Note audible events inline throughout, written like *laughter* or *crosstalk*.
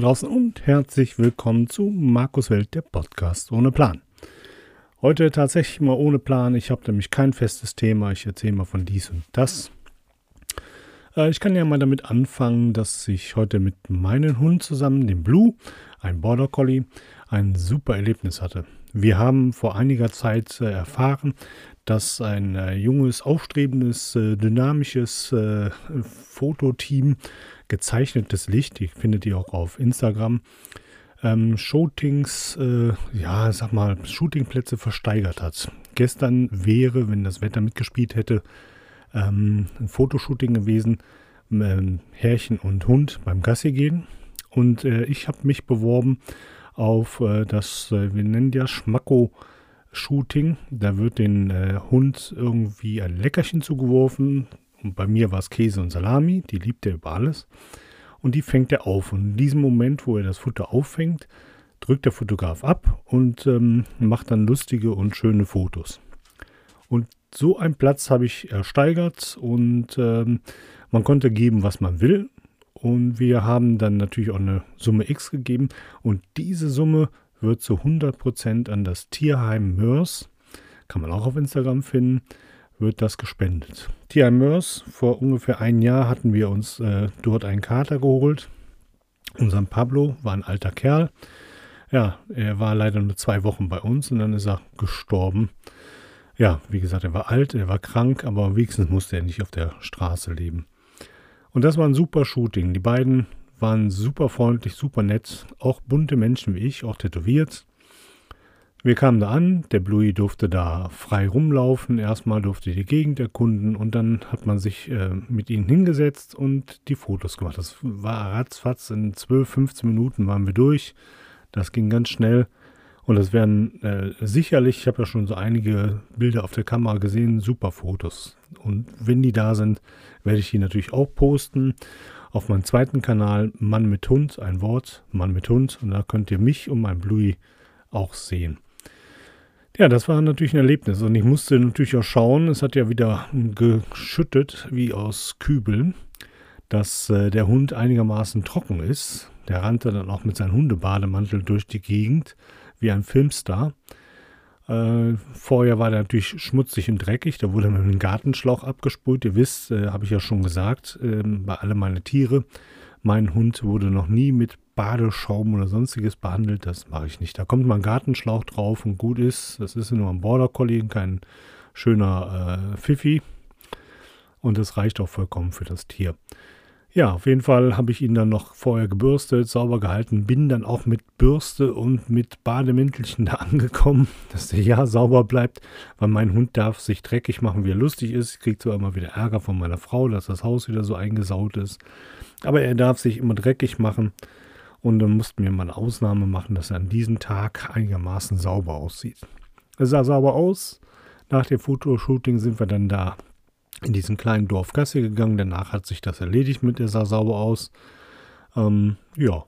draußen und herzlich willkommen zu Markus Welt, der Podcast ohne Plan. Heute tatsächlich mal ohne Plan. Ich habe nämlich kein festes Thema. Ich erzähle mal von dies und das. Äh, ich kann ja mal damit anfangen, dass ich heute mit meinem Hund zusammen, dem Blue, ein Border Collie, ein super Erlebnis hatte. Wir haben vor einiger Zeit äh, erfahren, dass ein äh, junges, aufstrebendes, dynamisches Fototeam gezeichnetes Licht, die findet ihr auch auf Instagram, ähm, Shootings, äh, ja, sag mal, Shootingplätze versteigert hat. Gestern wäre, wenn das Wetter mitgespielt hätte, ähm, ein Fotoshooting gewesen, ähm, Herrchen und Hund beim Gassi gehen. Und äh, ich habe mich beworben auf äh, das, äh, wir nennen ja Schmacko Shooting. Da wird den äh, Hund irgendwie ein Leckerchen zugeworfen. Und bei mir war es Käse und Salami, die liebt er über alles und die fängt er auf. Und in diesem Moment, wo er das Futter auffängt, drückt der Fotograf ab und ähm, macht dann lustige und schöne Fotos. Und so einen Platz habe ich ersteigert und ähm, man konnte geben, was man will. Und wir haben dann natürlich auch eine Summe X gegeben. Und diese Summe wird zu 100% an das Tierheim Mörs, kann man auch auf Instagram finden, wird das gespendet. Tia Mörs, vor ungefähr einem Jahr hatten wir uns äh, dort einen Kater geholt. Unser Pablo war ein alter Kerl. Ja, er war leider nur zwei Wochen bei uns und dann ist er gestorben. Ja, wie gesagt, er war alt, er war krank, aber wenigstens musste er nicht auf der Straße leben. Und das war ein super Shooting. Die beiden waren super freundlich, super nett, auch bunte Menschen wie ich, auch tätowiert. Wir kamen da an, der Bluey durfte da frei rumlaufen, erstmal durfte die Gegend erkunden und dann hat man sich äh, mit ihnen hingesetzt und die Fotos gemacht. Das war ratzfatz, in 12, 15 Minuten waren wir durch. Das ging ganz schnell und das wären äh, sicherlich, ich habe ja schon so einige Bilder auf der Kamera gesehen, super Fotos. Und wenn die da sind, werde ich die natürlich auch posten auf meinem zweiten Kanal Mann mit Hund, ein Wort, Mann mit Hund und da könnt ihr mich und mein Bluey auch sehen. Ja, das war natürlich ein Erlebnis und ich musste natürlich auch schauen, es hat ja wieder geschüttet wie aus Kübeln, dass äh, der Hund einigermaßen trocken ist. Der rannte dann auch mit seinem Hundebademantel durch die Gegend wie ein Filmstar. Äh, vorher war der natürlich schmutzig und dreckig, da wurde mit einem Gartenschlauch abgespult. Ihr wisst, äh, habe ich ja schon gesagt, ähm, bei alle meine Tiere, mein Hund wurde noch nie mit Badeschaum oder sonstiges behandelt. Das mache ich nicht. Da kommt mal ein Gartenschlauch drauf und gut ist. Das ist nur ein Border Collie, kein schöner äh, Pfiffi. Und das reicht auch vollkommen für das Tier. Ja, auf jeden Fall habe ich ihn dann noch vorher gebürstet, sauber gehalten, bin dann auch mit Bürste und mit Bademäntelchen *laughs* da angekommen, dass der ja sauber bleibt, weil mein Hund darf sich dreckig machen, wie er lustig ist. Ich kriege zwar immer wieder Ärger von meiner Frau, dass das Haus wieder so eingesaut ist, aber er darf sich immer dreckig machen und dann mussten wir mal eine Ausnahme machen, dass er an diesem Tag einigermaßen sauber aussieht. Es sah sauber aus. Nach dem Fotoshooting sind wir dann da in diesem kleinen Dorf Gasse gegangen. Danach hat sich das erledigt mit, er sah sauber aus. Ähm, ja,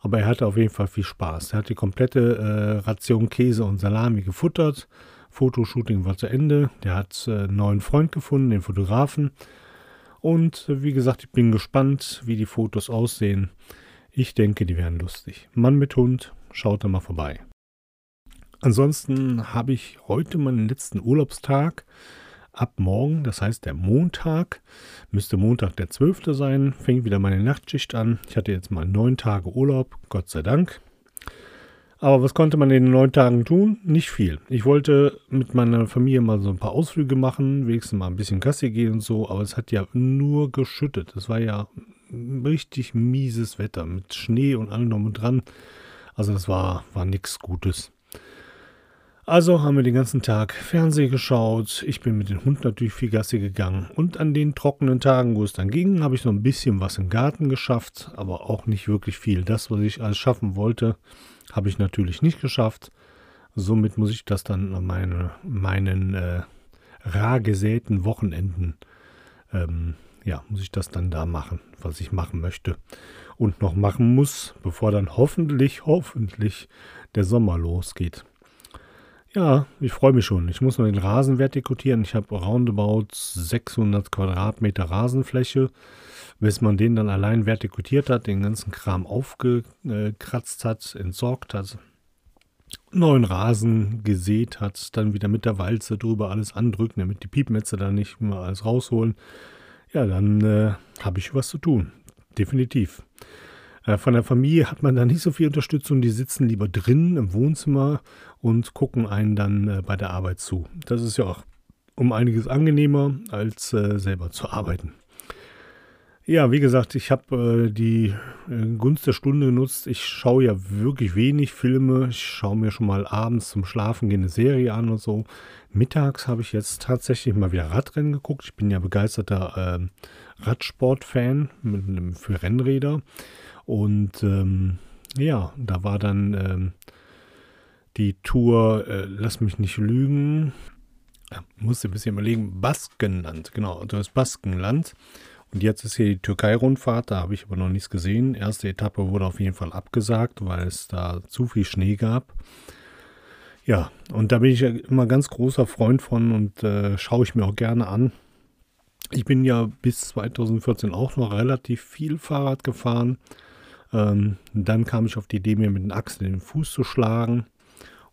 aber er hatte auf jeden Fall viel Spaß. Er hat die komplette äh, Ration Käse und Salami gefuttert. Fotoshooting war zu Ende. Der hat äh, einen neuen Freund gefunden, den Fotografen. Und äh, wie gesagt, ich bin gespannt, wie die Fotos aussehen. Ich denke, die werden lustig. Mann mit Hund, schaut da mal vorbei. Ansonsten habe ich heute meinen letzten Urlaubstag ab morgen, das heißt der Montag, müsste Montag der 12. sein, fängt wieder meine Nachtschicht an. Ich hatte jetzt mal neun Tage Urlaub, Gott sei Dank. Aber was konnte man in den neun Tagen tun? Nicht viel. Ich wollte mit meiner Familie mal so ein paar Ausflüge machen, wenigstens mal ein bisschen Gassi gehen und so, aber es hat ja nur geschüttet. Es war ja richtig mieses Wetter mit Schnee und allem drum und dran. Also das war, war nichts Gutes. Also haben wir den ganzen Tag Fernsehen geschaut. Ich bin mit dem Hund natürlich viel Gassi gegangen. Und an den trockenen Tagen, wo es dann ging, habe ich noch ein bisschen was im Garten geschafft, aber auch nicht wirklich viel. Das, was ich alles schaffen wollte, habe ich natürlich nicht geschafft. Somit muss ich das dann an meine, meinen äh, rar gesäten Wochenenden, ähm, ja, muss ich das dann da machen, was ich machen möchte und noch machen muss, bevor dann hoffentlich, hoffentlich der Sommer losgeht. Ja, ich freue mich schon. Ich muss noch den Rasen vertikutieren. Ich habe roundabout 600 Quadratmeter Rasenfläche. Bis man den dann allein vertikutiert hat, den ganzen Kram aufgekratzt hat, entsorgt hat, neuen Rasen gesät hat, dann wieder mit der Walze drüber alles andrücken, damit die Piepmetze da nicht mehr alles rausholen. Ja, dann äh, habe ich was zu tun. Definitiv. Äh, von der Familie hat man da nicht so viel Unterstützung. Die sitzen lieber drin im Wohnzimmer und gucken einen dann äh, bei der Arbeit zu. Das ist ja auch um einiges angenehmer, als äh, selber zu arbeiten. Ja, wie gesagt, ich habe äh, die äh, Gunst der Stunde genutzt. Ich schaue ja wirklich wenig Filme. Ich schaue mir schon mal abends zum Schlafen gehen eine Serie an und so. Mittags habe ich jetzt tatsächlich mal wieder Radrennen geguckt. Ich bin ja begeisterter äh, Radsport-Fan für Rennräder. Und ähm, ja, da war dann ähm, die Tour, äh, lass mich nicht lügen, ja, musste ein bisschen überlegen, Baskenland, genau, das Baskenland. Und jetzt ist hier die Türkei-Rundfahrt, da habe ich aber noch nichts gesehen. Erste Etappe wurde auf jeden Fall abgesagt, weil es da zu viel Schnee gab. Ja, und da bin ich ja immer ganz großer Freund von und äh, schaue ich mir auch gerne an. Ich bin ja bis 2014 auch noch relativ viel Fahrrad gefahren. Ähm, dann kam ich auf die Idee, mir mit den Achsen den Fuß zu schlagen.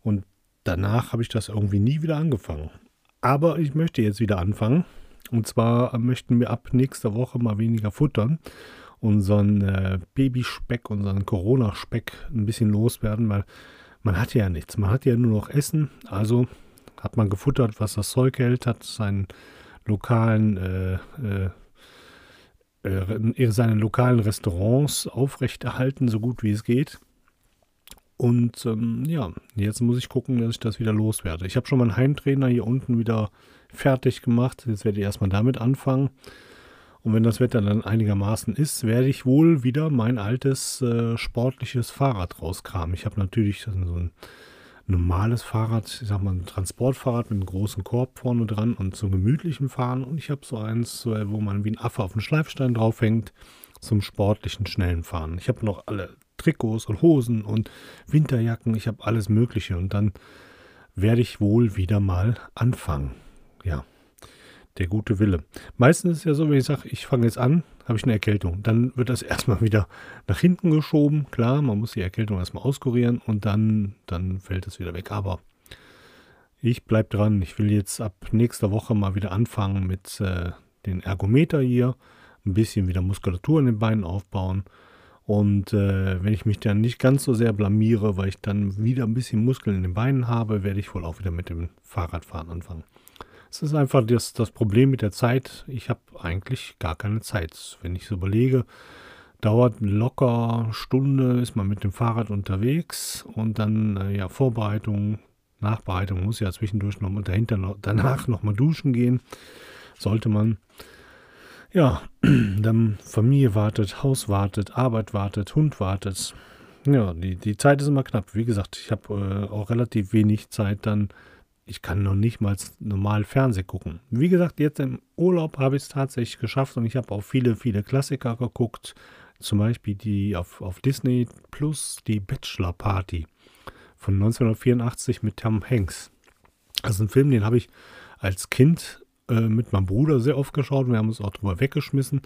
Und danach habe ich das irgendwie nie wieder angefangen. Aber ich möchte jetzt wieder anfangen. Und zwar möchten wir ab nächster Woche mal weniger futtern. Unseren äh, Babyspeck, unseren Corona-Speck ein bisschen loswerden, weil man hat ja nichts. Man hat ja nur noch Essen. Also hat man gefuttert, was das Zeug hält, hat seinen lokalen äh, äh, äh, seine lokalen Restaurants aufrechterhalten, so gut wie es geht. Und ähm, ja, jetzt muss ich gucken, dass ich das wieder loswerde. Ich habe schon meinen Heimtrainer hier unten wieder fertig gemacht. Jetzt werde ich erstmal damit anfangen. Und wenn das Wetter dann einigermaßen ist, werde ich wohl wieder mein altes äh, sportliches Fahrrad rauskramen. Ich habe natürlich so ein normales Fahrrad, ich sag mal ein Transportfahrrad mit einem großen Korb vorne dran und zum gemütlichen Fahren. Und ich habe so eins, wo man wie ein Affe auf den Schleifstein draufhängt, zum sportlichen, schnellen Fahren. Ich habe noch alle Trikots und Hosen und Winterjacken, ich habe alles Mögliche. Und dann werde ich wohl wieder mal anfangen. Ja der gute Wille. Meistens ist es ja so, wenn ich sage, ich fange jetzt an, habe ich eine Erkältung. Dann wird das *laughs* erstmal wieder nach hinten geschoben. Klar, man muss die Erkältung erstmal auskurieren und dann, dann fällt es wieder weg. Aber ich bleibe dran. Ich will jetzt ab nächster Woche mal wieder anfangen mit äh, den Ergometer hier. Ein bisschen wieder Muskulatur in den Beinen aufbauen. Und äh, wenn ich mich dann nicht ganz so sehr blamiere, weil ich dann wieder ein bisschen Muskeln in den Beinen habe, werde ich wohl auch wieder mit dem Fahrradfahren anfangen. Es ist einfach das, das Problem mit der Zeit. Ich habe eigentlich gar keine Zeit. Wenn ich so überlege, dauert locker Stunde, ist man mit dem Fahrrad unterwegs und dann äh, ja Vorbereitung, Nachbereitung muss ja zwischendurch noch dahinter noch, danach noch mal duschen gehen. Sollte man. Ja, *clears throat* dann Familie wartet, Haus wartet, Arbeit wartet, Hund wartet. Ja, die, die Zeit ist immer knapp. Wie gesagt, ich habe äh, auch relativ wenig Zeit dann ich kann noch nicht mal normal Fernsehen gucken. Wie gesagt, jetzt im Urlaub habe ich es tatsächlich geschafft und ich habe auch viele, viele Klassiker geguckt. Zum Beispiel die auf, auf Disney Plus, die Bachelor Party von 1984 mit Tom Hanks. Das ist ein Film, den habe ich als Kind äh, mit meinem Bruder sehr oft geschaut. Wir haben uns auch drüber weggeschmissen.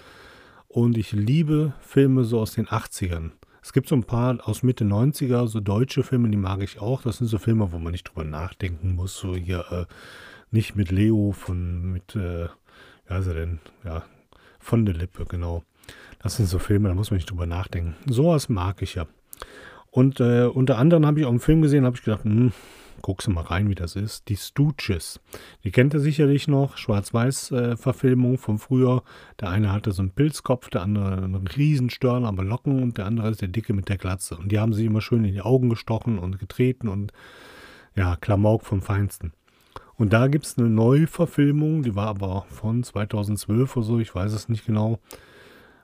Und ich liebe Filme so aus den 80ern. Es gibt so ein paar aus Mitte 90er, so deutsche Filme, die mag ich auch. Das sind so Filme, wo man nicht drüber nachdenken muss. So hier, äh, nicht mit Leo von, mit, äh, ja, ist er denn? Ja, von der Lippe, genau. Das sind so Filme, da muss man nicht drüber nachdenken. Sowas mag ich ja. Und äh, unter anderem habe ich auch einen Film gesehen, habe ich gedacht, hm, guckst du mal rein, wie das ist. Die Stooges. Die kennt ihr sicherlich noch. Schwarz-Weiß-Verfilmung äh, von früher. Der eine hatte so einen Pilzkopf, der andere einen Riesenstirn, aber Locken und der andere ist der Dicke mit der Glatze. Und die haben sich immer schön in die Augen gestochen und getreten und ja, Klamauk vom Feinsten. Und da gibt es eine Neuverfilmung, die war aber von 2012 oder so, ich weiß es nicht genau,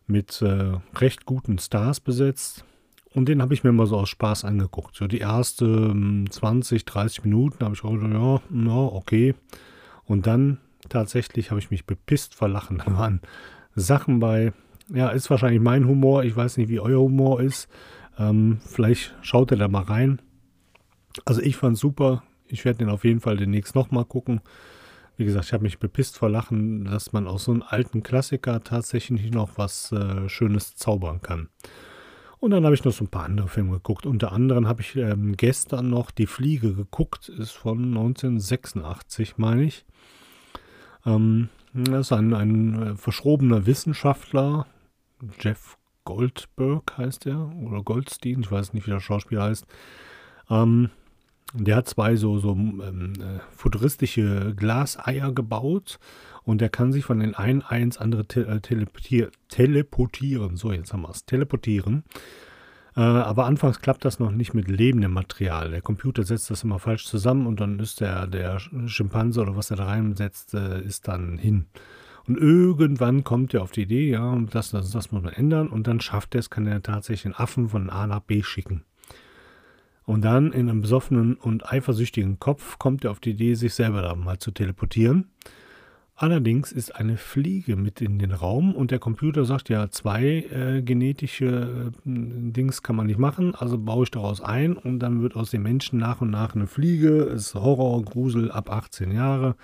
mit äh, recht guten Stars besetzt. Und den habe ich mir mal so aus Spaß angeguckt. So die ersten 20, ähm, 30 Minuten habe ich auch gedacht, ja, na, okay. Und dann tatsächlich habe ich mich bepisst vor Lachen. *laughs* Da waren Sachen bei, ja, ist wahrscheinlich mein Humor. Ich weiß nicht, wie euer Humor ist. Ähm, vielleicht schaut ihr da mal rein. Also ich fand super. Ich werde den auf jeden Fall demnächst nochmal gucken. Wie gesagt, ich habe mich bepisst vor Lachen, dass man aus so einem alten Klassiker tatsächlich noch was äh, Schönes zaubern kann. Und dann habe ich noch so ein paar andere Filme geguckt. Unter anderem habe ich ähm, gestern noch Die Fliege geguckt. Ist von 1986, meine ich. Ähm, das ist ein, ein äh, verschrobener Wissenschaftler. Jeff Goldberg heißt er. Oder Goldstein. Ich weiß nicht, wie der Schauspieler heißt. Ähm, der hat zwei so, so ähm, äh, futuristische Glaseier gebaut und der kann sich von den einen Ei ins andere te äh, teleportier teleportieren. So, jetzt haben wir es. Teleportieren. Äh, aber anfangs klappt das noch nicht mit lebendem Material. Der Computer setzt das immer falsch zusammen und dann ist der, der Schimpanse oder was er da reinsetzt, äh, ist dann hin. Und irgendwann kommt er auf die Idee, ja, das, das, das muss man ändern und dann schafft er es, kann er tatsächlich den Affen von A nach B schicken. Und dann in einem besoffenen und eifersüchtigen Kopf kommt er auf die Idee, sich selber da mal zu teleportieren. Allerdings ist eine Fliege mit in den Raum und der Computer sagt ja, zwei äh, genetische äh, Dings kann man nicht machen, also baue ich daraus ein und dann wird aus dem Menschen nach und nach eine Fliege. Ist Horror, Grusel ab 18 Jahre.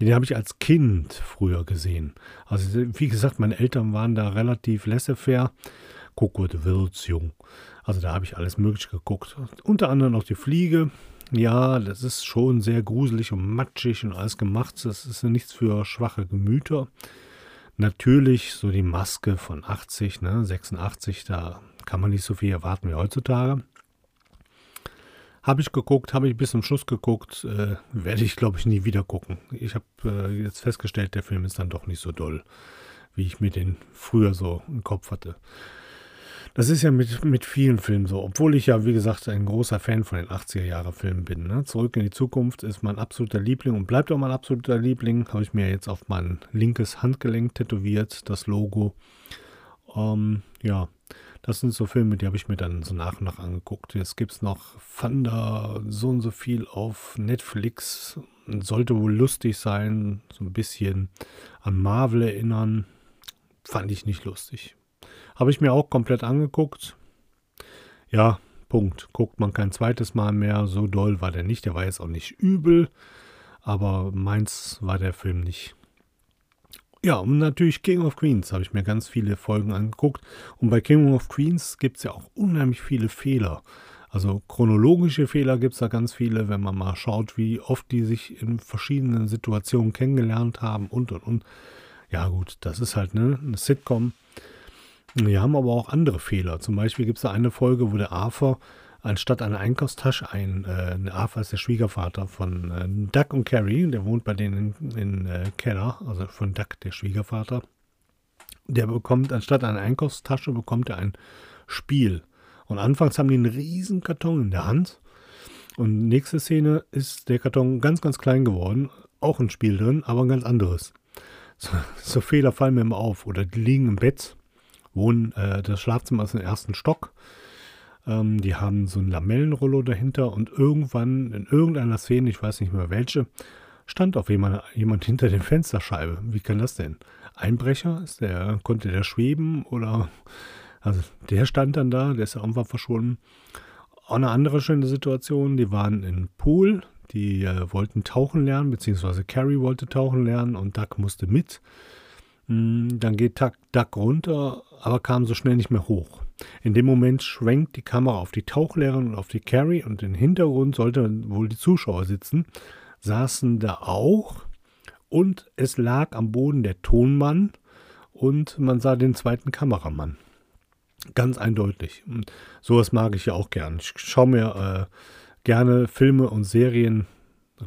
Den habe ich als Kind früher gesehen. Also wie gesagt, meine Eltern waren da relativ laissez-faire. De Wilds jung. Also da habe ich alles Mögliche geguckt. Unter anderem noch die Fliege. Ja, das ist schon sehr gruselig und matschig und alles gemacht. Das ist nichts für schwache Gemüter. Natürlich so die Maske von 80, ne, 86, da kann man nicht so viel erwarten wie heutzutage. Habe ich geguckt, habe ich bis zum Schluss geguckt, äh, werde ich glaube ich nie wieder gucken. Ich habe äh, jetzt festgestellt, der Film ist dann doch nicht so doll, wie ich mir den früher so im Kopf hatte. Das ist ja mit, mit vielen Filmen so, obwohl ich ja, wie gesagt, ein großer Fan von den 80er-Jahre-Filmen bin. Ne? Zurück in die Zukunft ist mein absoluter Liebling und bleibt auch mein absoluter Liebling. Habe ich mir jetzt auf mein linkes Handgelenk tätowiert, das Logo. Ähm, ja, das sind so Filme, die habe ich mir dann so nach und nach angeguckt. Jetzt gibt es noch Thunder, so und so viel auf Netflix. Sollte wohl lustig sein, so ein bisschen an Marvel erinnern. Fand ich nicht lustig. Habe ich mir auch komplett angeguckt. Ja, Punkt. Guckt man kein zweites Mal mehr. So doll war der nicht. Der war jetzt auch nicht übel. Aber meins war der Film nicht. Ja, und natürlich King of Queens habe ich mir ganz viele Folgen angeguckt. Und bei King of Queens gibt es ja auch unheimlich viele Fehler. Also chronologische Fehler gibt es da ganz viele, wenn man mal schaut, wie oft die sich in verschiedenen Situationen kennengelernt haben und und und. Ja gut, das ist halt ne, eine Sitcom. Wir haben aber auch andere Fehler. Zum Beispiel gibt es da eine Folge, wo der Arthur anstatt einer Einkaufstasche ein, äh, Arthur ist der Schwiegervater von äh, Duck und Carrie, der wohnt bei denen in, in äh, Keller, also von Duck, der Schwiegervater. Der bekommt, anstatt einer Einkaufstasche, bekommt er ein Spiel. Und anfangs haben die einen riesen Karton in der Hand. Und nächste Szene ist der Karton ganz, ganz klein geworden. Auch ein Spiel drin, aber ein ganz anderes. So, so Fehler fallen mir immer auf. Oder die liegen im Bett wohnen, äh, das Schlafzimmer ist im ersten Stock. Ähm, die haben so ein Lamellenrollo dahinter und irgendwann in irgendeiner Szene, ich weiß nicht mehr welche, stand auf jemand, jemand hinter der Fensterscheibe. Wie kann das denn? Einbrecher? Ist der, konnte der schweben oder also der stand dann da, der ist ja irgendwann verschwunden. Auch eine andere schöne Situation, die waren im Pool, die äh, wollten tauchen lernen, beziehungsweise Carrie wollte tauchen lernen und Duck musste mit. Hm, dann geht Duck runter, aber kam so schnell nicht mehr hoch. In dem Moment schwenkt die Kamera auf die Tauchlehrerin und auf die Carrie und im Hintergrund sollten wohl die Zuschauer sitzen, saßen da auch und es lag am Boden der Tonmann und man sah den zweiten Kameramann. Ganz eindeutig. Und sowas mag ich ja auch gern. Ich schaue mir äh, gerne Filme und Serien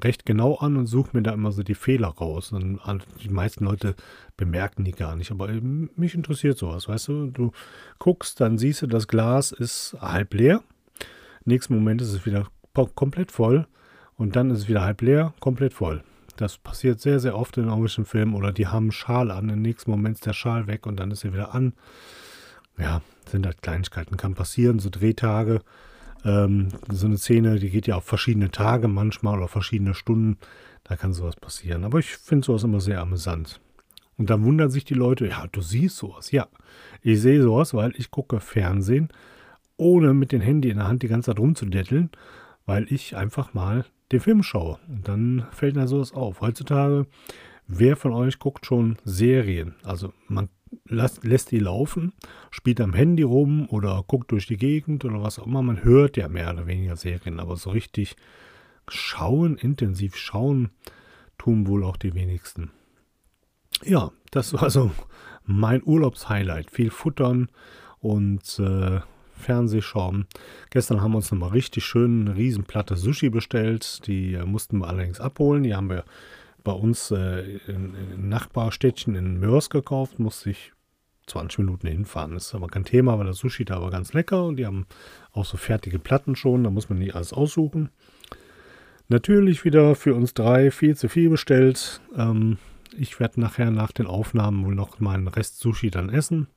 recht genau an und suche mir da immer so die Fehler raus. Und die meisten Leute bemerken die gar nicht. Aber mich interessiert sowas, weißt du? Du guckst, dann siehst du, das Glas ist halb leer. Nächsten Moment ist es wieder komplett voll. Und dann ist es wieder halb leer, komplett voll. Das passiert sehr, sehr oft in englischen Filmen. Oder die haben einen Schal an. Im nächsten Moment ist der Schal weg und dann ist er wieder an. Ja, sind halt Kleinigkeiten. Kann passieren, so Drehtage. Ähm, so eine Szene, die geht ja auf verschiedene Tage manchmal oder verschiedene Stunden. Da kann sowas passieren. Aber ich finde sowas immer sehr amüsant. Und dann wundern sich die Leute, ja, du siehst sowas. Ja, ich sehe sowas, weil ich gucke Fernsehen, ohne mit dem Handy in der Hand die ganze Zeit rumzudetteln, weil ich einfach mal den Film schaue. Und dann fällt mir sowas auf. Heutzutage, wer von euch guckt schon Serien? Also man lässt, lässt die laufen, spielt am Handy rum oder guckt durch die Gegend oder was auch immer. Man hört ja mehr oder weniger Serien, aber so richtig schauen, intensiv schauen, tun wohl auch die wenigsten. Ja, das war so mein Urlaubshighlight. Viel futtern und äh, Fernsehschauen. Gestern haben wir uns nochmal richtig schön eine Riesenplatte Sushi bestellt. Die äh, mussten wir allerdings abholen. Die haben wir bei uns äh, in, in Nachbarstädtchen in Mörs gekauft. Musste ich 20 Minuten hinfahren. Das ist aber kein Thema, weil das Sushi da war ganz lecker und die haben auch so fertige Platten schon. Da muss man nicht alles aussuchen. Natürlich wieder für uns drei viel zu viel bestellt. Ähm, ich werde nachher nach den Aufnahmen wohl noch meinen Rest Sushi dann essen.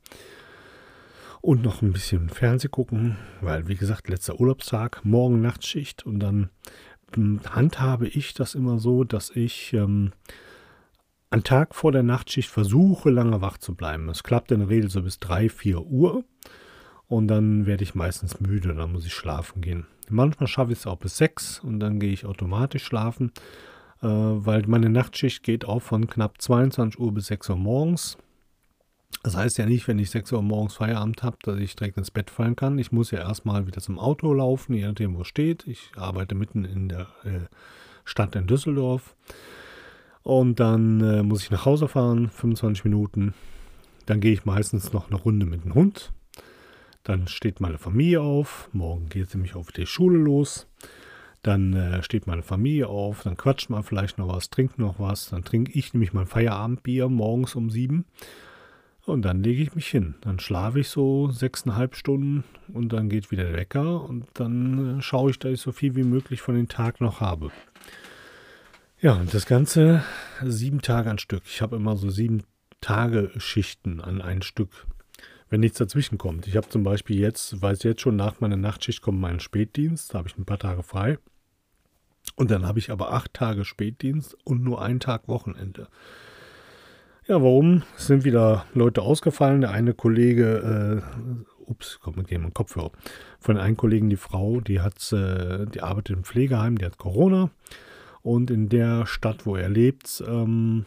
Und noch ein bisschen Fernseh gucken, weil wie gesagt, letzter Urlaubstag, morgen Nachtschicht und dann handhabe ich das immer so, dass ich ähm, am Tag vor der Nachtschicht versuche, lange wach zu bleiben. Es klappt in der Regel so bis 3, 4 Uhr und dann werde ich meistens müde, dann muss ich schlafen gehen. Manchmal schaffe ich es auch bis 6 und dann gehe ich automatisch schlafen, äh, weil meine Nachtschicht geht auch von knapp 22 Uhr bis 6 Uhr morgens. Das heißt ja nicht, wenn ich 6 Uhr morgens Feierabend habe, dass ich direkt ins Bett fallen kann. Ich muss ja erstmal wieder zum Auto laufen, je nachdem, wo es steht. Ich arbeite mitten in der äh, Stadt in Düsseldorf. Und dann äh, muss ich nach Hause fahren, 25 Minuten. Dann gehe ich meistens noch eine Runde mit dem Hund. Dann steht meine Familie auf. Morgen geht es nämlich auf die Schule los. Dann äh, steht meine Familie auf. Dann quatscht man vielleicht noch was, trinkt noch was. Dann trinke ich nämlich mein Feierabendbier morgens um sieben. Und dann lege ich mich hin. Dann schlafe ich so sechseinhalb Stunden und dann geht wieder der Wecker und dann äh, schaue ich, dass ich so viel wie möglich von den Tag noch habe. Ja, und das Ganze sieben Tage an Stück. Ich habe immer so sieben Tage Schichten an ein Stück, wenn nichts dazwischen kommt. Ich habe zum Beispiel jetzt, weiß jetzt schon, nach meiner Nachtschicht kommt mein Spätdienst, da habe ich ein paar Tage frei. Und dann habe ich aber acht Tage Spätdienst und nur einen Tag Wochenende. Ja, warum? Sind wieder Leute ausgefallen. Der eine Kollege, äh, ups, kommt mit dem Kopfhörer. Von einem Kollegen, die Frau, die hat, äh, die arbeitet im Pflegeheim, die hat Corona. Und in der Stadt, wo er lebt, ähm,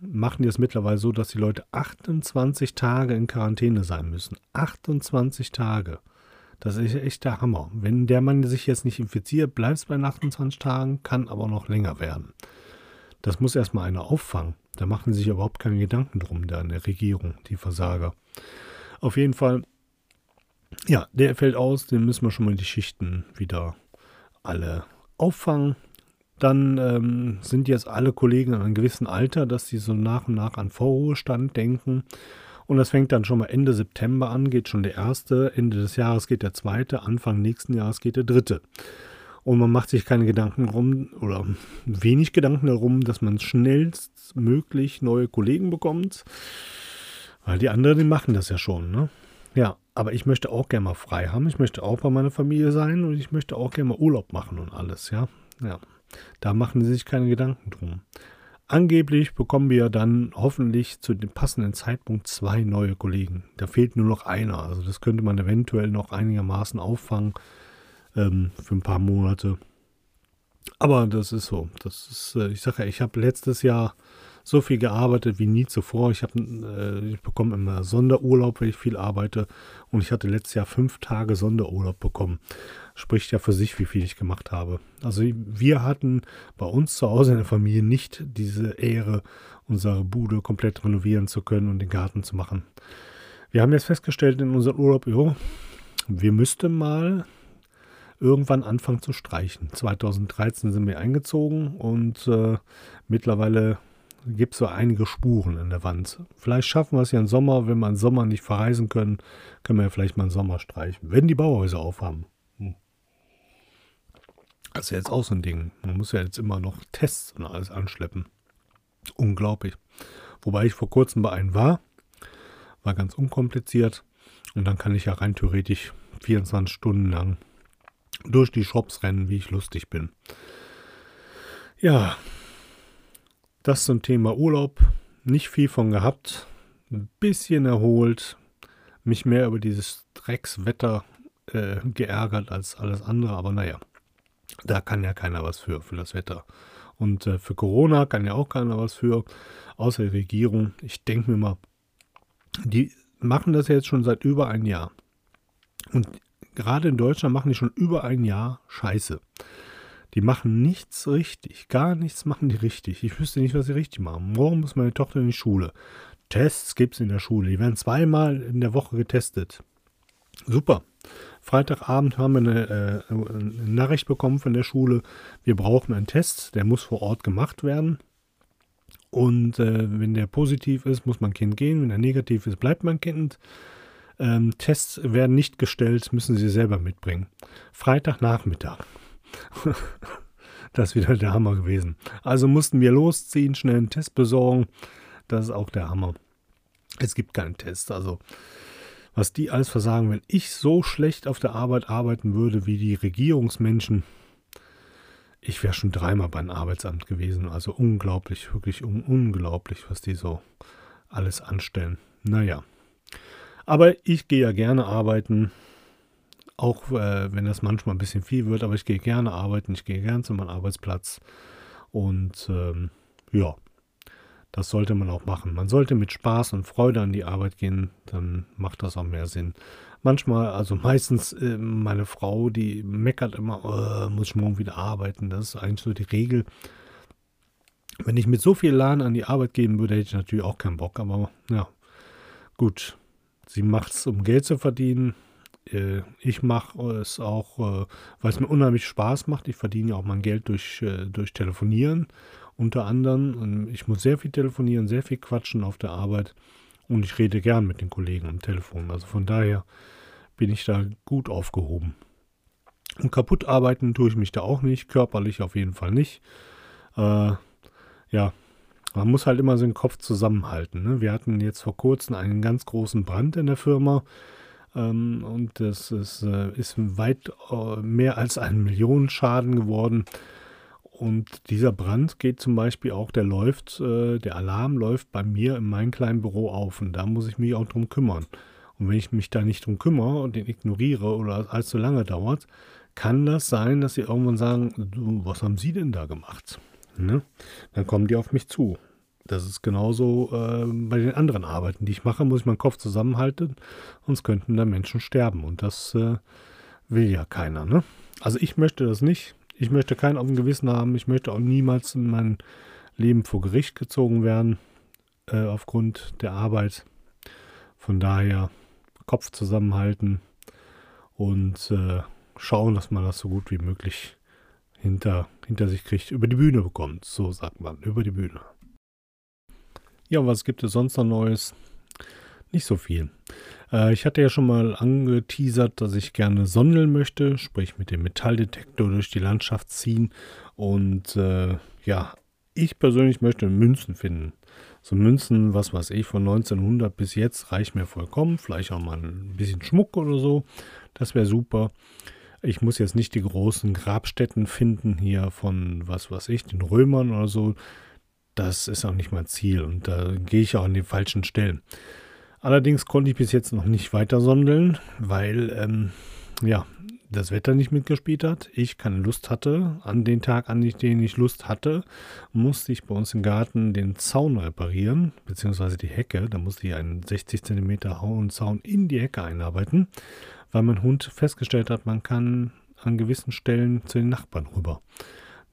machen die es mittlerweile so, dass die Leute 28 Tage in Quarantäne sein müssen. 28 Tage. Das ist echt der Hammer. Wenn der Mann sich jetzt nicht infiziert, bleibt es bei 28 Tagen, kann aber noch länger werden. Das muss erstmal einer auffangen. Da machen sich überhaupt keine Gedanken drum, da in der Regierung, die Versager. Auf jeden Fall, ja, der fällt aus, den müssen wir schon mal die Schichten wieder alle auffangen. Dann ähm, sind jetzt alle Kollegen in einem gewissen Alter, dass sie so nach und nach an Vorruhestand denken. Und das fängt dann schon mal Ende September an, geht schon der erste, Ende des Jahres geht der zweite, Anfang nächsten Jahres geht der dritte. Und man macht sich keine Gedanken darum oder wenig Gedanken darum, dass man schnellstmöglich neue Kollegen bekommt. Weil die anderen, die machen das ja schon, ne? Ja, aber ich möchte auch gerne mal frei haben. Ich möchte auch bei meiner Familie sein und ich möchte auch gerne mal Urlaub machen und alles, ja. Ja. Da machen sie sich keine Gedanken drum. Angeblich bekommen wir dann hoffentlich zu dem passenden Zeitpunkt zwei neue Kollegen. Da fehlt nur noch einer. Also das könnte man eventuell noch einigermaßen auffangen ähm, für ein paar Monate. Aber das ist so. Das ist, äh, ich sage ja, ich habe letztes Jahr so viel gearbeitet wie nie zuvor. Ich, äh, ich bekomme immer Sonderurlaub, wenn ich viel arbeite. Und ich hatte letztes Jahr fünf Tage Sonderurlaub bekommen. Spricht ja für sich, wie viel ich gemacht habe. Also wir hatten bei uns zu Hause in der Familie nicht diese Ehre, unsere Bude komplett renovieren zu können und den Garten zu machen. Wir haben jetzt festgestellt in unserem Urlaub, jo, wir müssten mal irgendwann anfangen zu streichen. 2013 sind wir eingezogen und äh, mittlerweile gibt es so einige Spuren in der Wand. Vielleicht schaffen wir es ja im Sommer, wenn wir im Sommer nicht verreisen können, können wir ja vielleicht mal im Sommer streichen, wenn die Bauhäuser aufhaben. Hm. Das ist ja jetzt auch so ein Ding. Man muss ja jetzt immer noch Tests und alles anschleppen. Unglaublich. Wobei ich vor kurzem bei einem war, war ganz unkompliziert und dann kann ich ja rein theoretisch 24 Stunden lang durch die Shops rennen, wie ich lustig bin. Ja, das zum Thema Urlaub. Nicht viel von gehabt. Ein bisschen erholt. Mich mehr über dieses Dreckswetter äh, geärgert als alles andere. Aber naja, Da kann ja keiner was für, für das Wetter. Und äh, für Corona kann ja auch keiner was für, außer die Regierung. Ich denke mir mal, die machen das jetzt schon seit über ein Jahr. Und gerade in Deutschland machen die schon über ein Jahr Scheiße. Die machen nichts richtig. Gar nichts machen die richtig. Ich wüsste nicht, was sie richtig machen. Morgen muss meine Tochter in die Schule. Tests gibt es in der Schule. Die werden zweimal in der Woche getestet. Super. Freitagabend haben wir eine, äh, eine, Nachricht bekommen von der Schule. Wir brauchen einen Test. Der muss vor Ort gemacht werden. Und äh, wenn der positiv ist, muss mein Kind gehen. Wenn er negativ ist, bleibt mein Kind. Ähm, Tests werden nicht gestellt, müssen Sie selber mitbringen. Freitagnachmittag. *laughs* das ist wieder der Hammer gewesen. Also mussten wir losziehen, schnell einen Test besorgen. Das ist auch der Hammer. Es gibt keinen Test. Also, was die alles versagen, wenn ich so schlecht auf der Arbeit arbeiten würde wie die Regierungsmenschen, ich wäre schon dreimal beim Arbeitsamt gewesen. Also unglaublich, wirklich un unglaublich, was die so alles anstellen. Naja. Aber ich gehe ja gerne arbeiten, auch äh, wenn das manchmal ein bisschen viel wird, aber ich gehe gerne arbeiten, ich gehe gerne zu meinem Arbeitsplatz. Und ähm, ja, das sollte man auch machen. Man sollte mit Spaß und Freude an die Arbeit gehen, dann macht das auch mehr Sinn. Manchmal, also meistens äh, meine Frau, die meckert immer, oh, muss ich morgen wieder arbeiten. Das ist eigentlich so die Regel. Wenn ich mit so viel Lahn an die Arbeit gehen würde, hätte ich natürlich auch keinen Bock. Aber ja, gut. Sie macht es, um Geld zu verdienen. Äh, ich mache es auch, äh, weil es mir unheimlich Spaß macht. Ich verdiene ja auch mein Geld durch, äh, durch Telefonieren unter anderem. Ich muss sehr viel telefonieren, sehr viel quatschen auf der Arbeit und ich rede gern mit den Kollegen am Telefon. Also von daher bin ich da gut aufgehoben. Und kaputt arbeiten tue ich mich da auch nicht, körperlich auf jeden Fall nicht. Äh, ja, man muss halt immer so den Kopf zusammenhalten. Ne? Wir hatten jetzt vor kurzem einen ganz großen Brand in der Firma ähm, und das ist, äh, ist weit äh, mehr als ein Millionenschaden geworden. Und dieser Brand geht zum Beispiel auch, der läuft, äh, der Alarm läuft bei mir in meinem kleinen Büro auf und da muss ich mich auch drum kümmern. Und wenn ich mich da nicht drum kümmere und den ignoriere oder allzu lange dauert, kann das sein, dass sie irgendwann sagen, was haben Sie denn da gemacht? Ne? Dann kommen die auf mich zu. Das ist genauso äh, bei den anderen Arbeiten, die ich mache, muss ich meinen Kopf zusammenhalten, sonst könnten da Menschen sterben. Und das äh, will ja keiner. Ne? Also ich möchte das nicht. Ich möchte keinen auf dem Gewissen haben. Ich möchte auch niemals in meinem Leben vor Gericht gezogen werden äh, aufgrund der Arbeit. Von daher Kopf zusammenhalten und äh, schauen, dass man das so gut wie möglich hinter, hinter sich kriegt, über die Bühne bekommt. So sagt man, über die Bühne. Ja, was gibt es sonst noch Neues? Nicht so viel. Äh, ich hatte ja schon mal angeteasert, dass ich gerne sondeln möchte, sprich mit dem Metalldetektor durch die Landschaft ziehen. Und äh, ja, ich persönlich möchte Münzen finden. So Münzen, was weiß ich, von 1900 bis jetzt reicht mir vollkommen. Vielleicht auch mal ein bisschen Schmuck oder so. Das wäre super. Ich muss jetzt nicht die großen Grabstätten finden hier von, was weiß ich, den Römern oder so. Das ist auch nicht mein Ziel und da gehe ich auch an die falschen Stellen. Allerdings konnte ich bis jetzt noch nicht weiter sondeln, weil ähm, ja, das Wetter nicht mitgespielt hat. Ich keine Lust hatte. An den Tag, an den ich Lust hatte, musste ich bei uns im Garten den Zaun reparieren, beziehungsweise die Hecke. Da musste ich einen 60 cm hohen Zaun in die Hecke einarbeiten, weil mein Hund festgestellt hat, man kann an gewissen Stellen zu den Nachbarn rüber.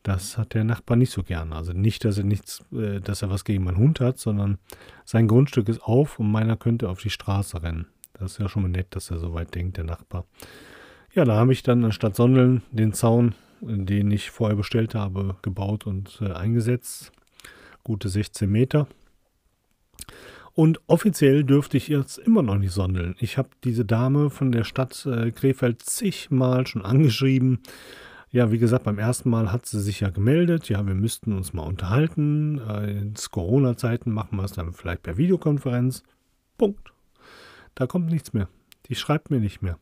Das hat der Nachbar nicht so gern. Also nicht, dass er nichts, äh, dass er was gegen meinen Hund hat, sondern sein Grundstück ist auf und meiner könnte auf die Straße rennen. Das ist ja schon mal nett, dass er so weit denkt, der Nachbar. Ja, da habe ich dann anstatt Sondeln den Zaun, den ich vorher bestellt habe, gebaut und äh, eingesetzt. Gute 16 Meter. Und offiziell dürfte ich jetzt immer noch nicht sondeln. Ich habe diese Dame von der Stadt äh, Krefeld zigmal schon angeschrieben ja, wie gesagt, beim ersten Mal hat sie sich ja gemeldet, ja, wir müssten uns mal unterhalten. Äh, in Corona-Zeiten machen wir es dann vielleicht per Videokonferenz. Punkt. Da kommt nichts mehr. Die schreibt mir nicht mehr.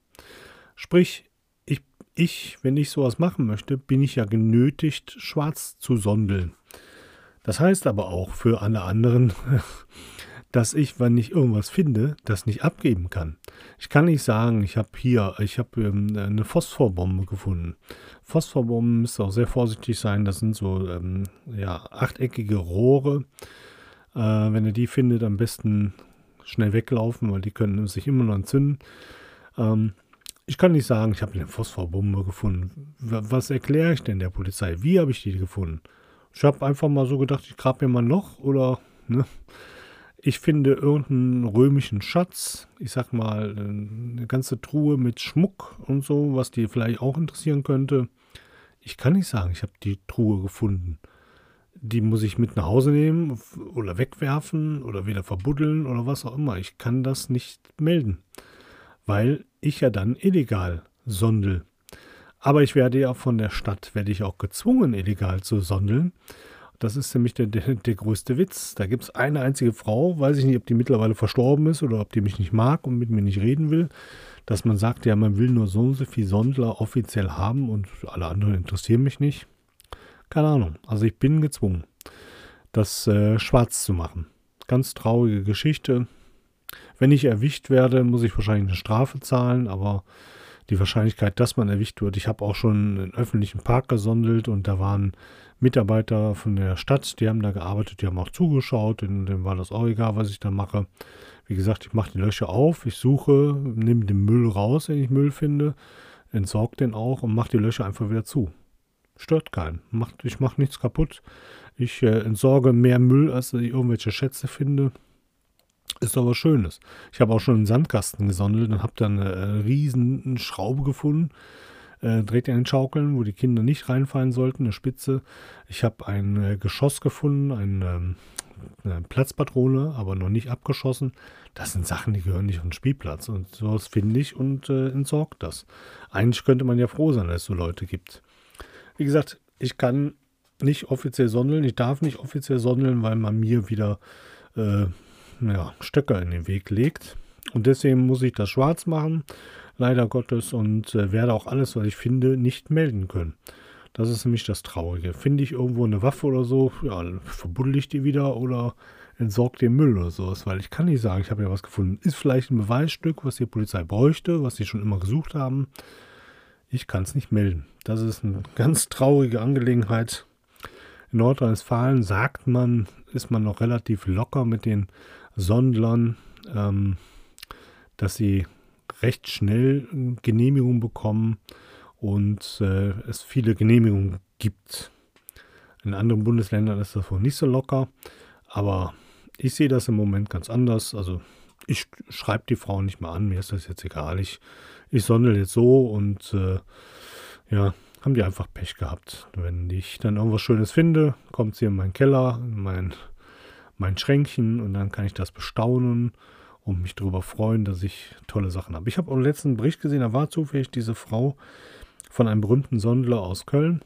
Sprich, ich, ich, wenn ich sowas machen möchte, bin ich ja genötigt, schwarz zu sondeln. Das heißt aber auch für alle anderen, *laughs* dass ich, wenn ich irgendwas finde, das nicht abgeben kann. Ich kann nicht sagen, ich habe hier, ich habe ähm, eine Phosphorbombe gefunden. Phosphorbomben müsst auch sehr vorsichtig sein. Das sind so ähm, ja, achteckige Rohre. Äh, wenn ihr die findet, am besten schnell weglaufen, weil die können sich immer noch entzünden. Ähm, ich kann nicht sagen, ich habe eine Phosphorbombe gefunden. Was erkläre ich denn der Polizei? Wie habe ich die gefunden? Ich habe einfach mal so gedacht, ich grabe mir mal noch oder ne? Ich finde irgendeinen römischen Schatz, ich sag mal, eine ganze Truhe mit Schmuck und so, was dir vielleicht auch interessieren könnte. Ich kann nicht sagen, ich habe die Truhe gefunden. Die muss ich mit nach Hause nehmen oder wegwerfen oder wieder verbuddeln oder was auch immer. Ich kann das nicht melden, weil ich ja dann illegal sondel. Aber ich werde ja von der Stadt, werde ich auch gezwungen, illegal zu sondeln. Das ist nämlich der, der, der größte Witz. Da gibt es eine einzige Frau, weiß ich nicht, ob die mittlerweile verstorben ist oder ob die mich nicht mag und mit mir nicht reden will, dass man sagt, ja, man will nur so und so viel Sondler offiziell haben und alle anderen interessieren mich nicht. Keine Ahnung. Also ich bin gezwungen, das äh, schwarz zu machen. Ganz traurige Geschichte. Wenn ich erwischt werde, muss ich wahrscheinlich eine Strafe zahlen, aber die Wahrscheinlichkeit, dass man erwischt wird. Ich habe auch schon einen öffentlichen Park gesondelt und da waren Mitarbeiter von der Stadt, die haben da gearbeitet, die haben auch zugeschaut, denen, war das auch egal, was ich da mache. Wie gesagt, ich mache die Löcher auf, ich suche, nehme den Müll raus, wenn ich Müll finde, entsorge den auch und mache die Löcher einfach wieder zu. Stört keinen. Macht, ich mache nichts kaputt. Ich äh, entsorge mehr Müll, als ich irgendwelche Schätze finde. Ist was Schönes. Ich habe auch schon einen Sandkasten gesondelt und habe dann eine äh, riesen Schraube gefunden. Äh, dreht ihr den Schaukeln, wo die Kinder nicht reinfallen sollten, eine Spitze. Ich habe ein äh, Geschoss gefunden, ein, ähm, eine Platzpatrone, aber noch nicht abgeschossen. Das sind Sachen, die gehören nicht auf den Spielplatz. Und sowas finde ich und äh, entsorgt das. Eigentlich könnte man ja froh sein, dass es so Leute gibt. Wie gesagt, ich kann nicht offiziell sondeln. Ich darf nicht offiziell sondeln, weil man mir wieder ja, Stöcker in den Weg legt. Und deswegen muss ich das schwarz machen, leider Gottes, und äh, werde auch alles, was ich finde, nicht melden können. Das ist nämlich das Traurige. Finde ich irgendwo eine Waffe oder so, ja, verbuddel ich die wieder oder entsorge den Müll oder sowas, weil ich kann nicht sagen, ich habe ja was gefunden. Ist vielleicht ein Beweisstück, was die Polizei bräuchte, was sie schon immer gesucht haben. Ich kann es nicht melden. Das ist eine *laughs* ganz traurige Angelegenheit. In Nordrhein-Westfalen sagt man, ist man noch relativ locker mit den Sondlern, ähm, dass sie recht schnell Genehmigungen bekommen und äh, es viele Genehmigungen gibt. In anderen Bundesländern ist das wohl nicht so locker, aber ich sehe das im Moment ganz anders. Also ich schreibe die Frau nicht mal an, mir ist das jetzt egal. Ich, ich sondel jetzt so und äh, ja, haben die einfach Pech gehabt. Wenn ich dann irgendwas Schönes finde, kommt sie in meinen Keller, in mein mein Schränkchen und dann kann ich das bestaunen und mich darüber freuen, dass ich tolle Sachen habe. Ich habe auch letzten Bericht gesehen, da war zufällig diese Frau von einem berühmten Sondler aus Köln.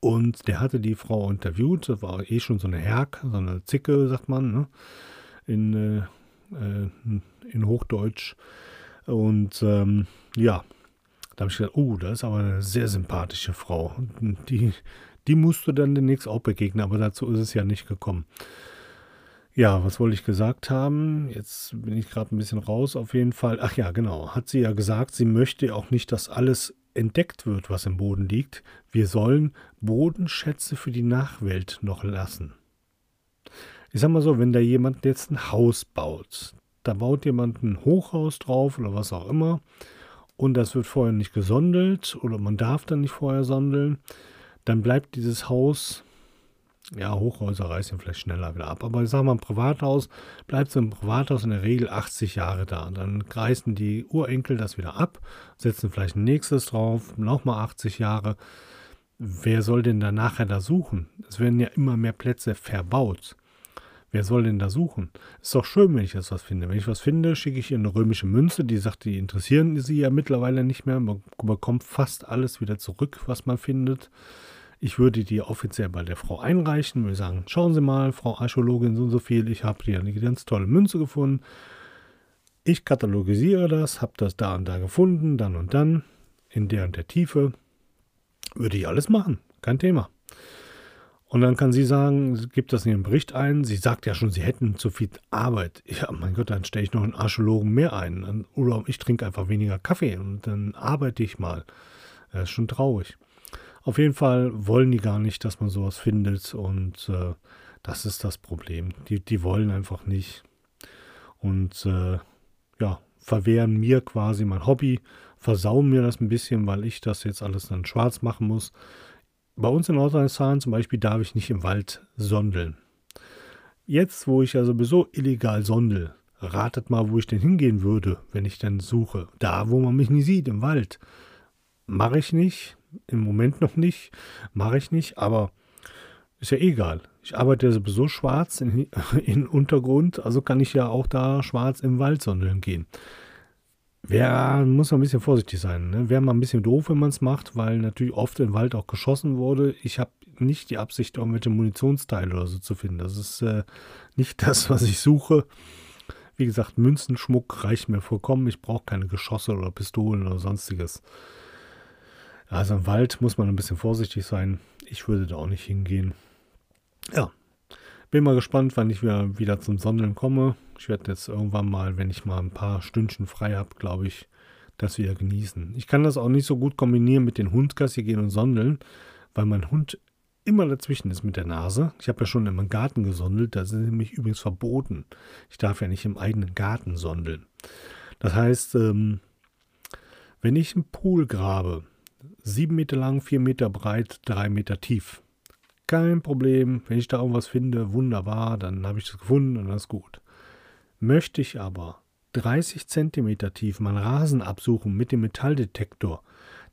Und der hatte die Frau interviewt. Das war eh schon so eine Herk, so eine Zicke, sagt man, ne? in, äh, äh in Hochdeutsch. Und ähm, ja, da habe ich gedacht, oh, das ist aber eine sehr sympathische Frau. Die, die musst du dann demnächst auch begegnen, aber dazu ist es ja nicht gekommen. Ja, was wollte ich gesagt haben? Jetzt bin ich gerade ein bisschen raus auf jeden Fall. Ach ja, genau. Hat sie ja gesagt, sie möchte auch nicht, dass alles entdeckt wird, was im Boden liegt. Wir sollen Bodenschätze für die Nachwelt noch lassen. Ich sag mal so, wenn da jemand jetzt ein Haus baut, da baut jemand ein Hochhaus drauf oder was auch immer und das wird vorher nicht gesondelt oder man darf dann nicht vorher sondeln, dann bleibt dieses Haus, ja, Hochhäuser reißen vielleicht schneller wieder ab, aber ich sage mal, ein Privathaus bleibt so ein Privathaus in der Regel 80 Jahre da. Dann reißen die Urenkel das wieder ab, setzen vielleicht ein nächstes drauf, nochmal 80 Jahre. Wer soll denn da nachher da suchen? Es werden ja immer mehr Plätze verbaut. Wer soll denn da suchen? Ist doch schön, wenn ich jetzt was finde. Wenn ich was finde, schicke ich ihr eine römische Münze, die sagt, die interessieren sie ja mittlerweile nicht mehr. Man bekommt fast alles wieder zurück, was man findet. Ich würde die offiziell bei der Frau einreichen, würde sagen, schauen Sie mal, Frau Archäologin, so und so viel, ich habe hier eine ganz tolle Münze gefunden. Ich katalogisiere das, habe das da und da gefunden, dann und dann, in der und der Tiefe. Würde ich alles machen, kein Thema. Und dann kann sie sagen, gibt das in ihren Bericht ein. Sie sagt ja schon, sie hätten zu viel Arbeit. Ja, mein Gott, dann stelle ich noch einen Archäologen mehr ein. Oder ich trinke einfach weniger Kaffee und dann arbeite ich mal. Das ist schon traurig. Auf jeden Fall wollen die gar nicht, dass man sowas findet. Und äh, das ist das Problem. Die, die wollen einfach nicht. Und äh, ja, verwehren mir quasi mein Hobby, versauen mir das ein bisschen, weil ich das jetzt alles dann schwarz machen muss. Bei uns in Nordrhein-Westfalen zum Beispiel darf ich nicht im Wald sondeln. Jetzt, wo ich ja sowieso illegal sondel, ratet mal, wo ich denn hingehen würde, wenn ich dann suche. Da, wo man mich nie sieht, im Wald. Mache ich nicht, im Moment noch nicht, mache ich nicht, aber ist ja egal. Ich arbeite ja sowieso schwarz in, *laughs* in Untergrund, also kann ich ja auch da schwarz im Wald sondeln gehen. Wer muss ein bisschen vorsichtig sein. Ne? Wäre mal ein bisschen doof, wenn man es macht, weil natürlich oft im Wald auch geschossen wurde. Ich habe nicht die Absicht, irgendwelche Munitionsteile oder so zu finden. Das ist äh, nicht *laughs* das, was ich suche. Wie gesagt, Münzenschmuck reicht mir vollkommen. Ich brauche keine Geschosse oder Pistolen oder sonstiges. Also im Wald muss man ein bisschen vorsichtig sein. Ich würde da auch nicht hingehen. Ja, bin mal gespannt, wann ich wieder, zum Sondeln komme. Ich werde jetzt irgendwann mal, wenn ich mal ein paar Stündchen frei habe, glaube ich, das wieder genießen. Ich kann das auch nicht so gut kombinieren mit den Hundgassi gehen und sondeln, weil mein Hund immer dazwischen ist mit der Nase. Ich habe ja schon in meinem Garten gesondelt, das ist nämlich übrigens verboten. Ich darf ja nicht im eigenen Garten sondeln. Das heißt, ähm, wenn ich einen Pool grabe, sieben Meter lang, vier Meter breit, drei Meter tief, kein Problem. Wenn ich da irgendwas finde, wunderbar, dann habe ich das gefunden und das ist gut. Möchte ich aber 30 cm tief meinen Rasen absuchen mit dem Metalldetektor,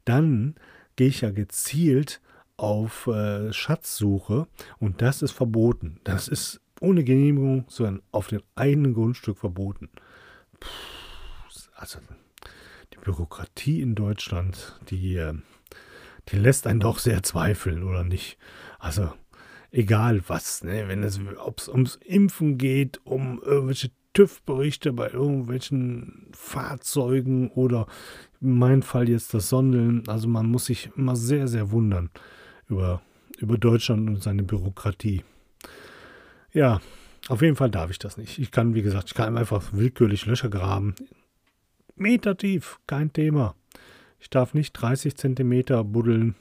dann gehe ich ja gezielt auf äh, Schatzsuche und das ist verboten. Das ist ohne Genehmigung, sondern auf dem eigenen Grundstück verboten. Puh, also die Bürokratie in Deutschland, die, äh, die lässt einen doch sehr zweifeln, oder nicht? Also, egal was, ne? wenn es ob's ums Impfen geht, um irgendwelche TÜV-Berichte bei irgendwelchen Fahrzeugen oder in meinem Fall jetzt das Sondeln. Also man muss sich immer sehr, sehr wundern über, über Deutschland und seine Bürokratie. Ja, auf jeden Fall darf ich das nicht. Ich kann, wie gesagt, ich kann einfach willkürlich Löcher graben. Meter tief, kein Thema. Ich darf nicht 30 Zentimeter buddeln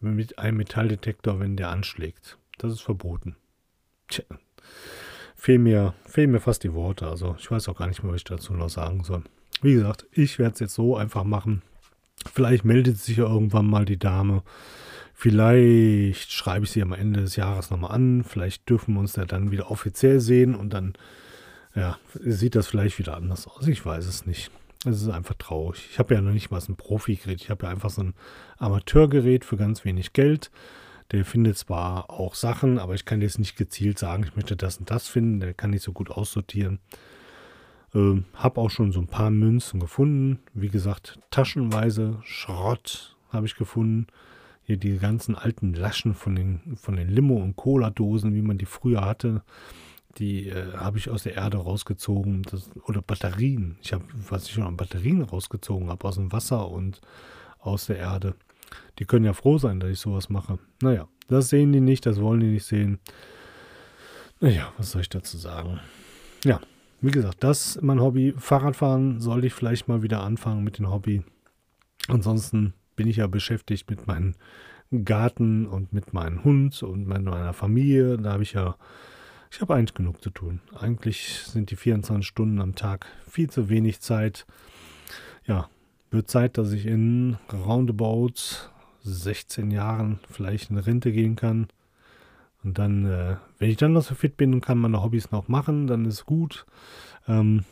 mit einem Metalldetektor, wenn der anschlägt. Das ist verboten. Tja, fehlen mir, fehlen mir fast die Worte. Also ich weiß auch gar nicht mehr, was ich dazu noch sagen soll. Wie gesagt, ich werde es jetzt so einfach machen. Vielleicht meldet sich ja irgendwann mal die Dame. Vielleicht schreibe ich sie am Ende des Jahres nochmal an. Vielleicht dürfen wir uns ja dann wieder offiziell sehen und dann ja, sieht das vielleicht wieder anders aus. Ich weiß es nicht. Es ist einfach traurig. Ich habe ja noch nicht mal so ein Profi-Gerät. Ich habe ja einfach so ein Amateurgerät für ganz wenig Geld. Der findet zwar auch Sachen, aber ich kann jetzt nicht gezielt sagen, ich möchte das und das finden. Der kann nicht so gut aussortieren. Ähm, habe auch schon so ein paar Münzen gefunden. Wie gesagt, taschenweise Schrott habe ich gefunden. Hier die ganzen alten Laschen von den, von den Limo- und Cola-Dosen, wie man die früher hatte die äh, habe ich aus der Erde rausgezogen. Das, oder Batterien. Ich habe, was ich schon an Batterien rausgezogen habe, aus dem Wasser und aus der Erde. Die können ja froh sein, dass ich sowas mache. Naja, das sehen die nicht, das wollen die nicht sehen. Naja, was soll ich dazu sagen? Ja, wie gesagt, das ist mein Hobby. Fahrradfahren sollte ich vielleicht mal wieder anfangen mit dem Hobby. Ansonsten bin ich ja beschäftigt mit meinem Garten und mit meinem Hund und meiner Familie. Da habe ich ja ich habe eigentlich genug zu tun. Eigentlich sind die 24 Stunden am Tag viel zu wenig Zeit. Ja, wird Zeit, dass ich in roundabout 16 Jahren vielleicht in Rente gehen kann. Und dann, äh, wenn ich dann noch so fit bin und kann meine Hobbys noch machen, dann ist gut. Ähm,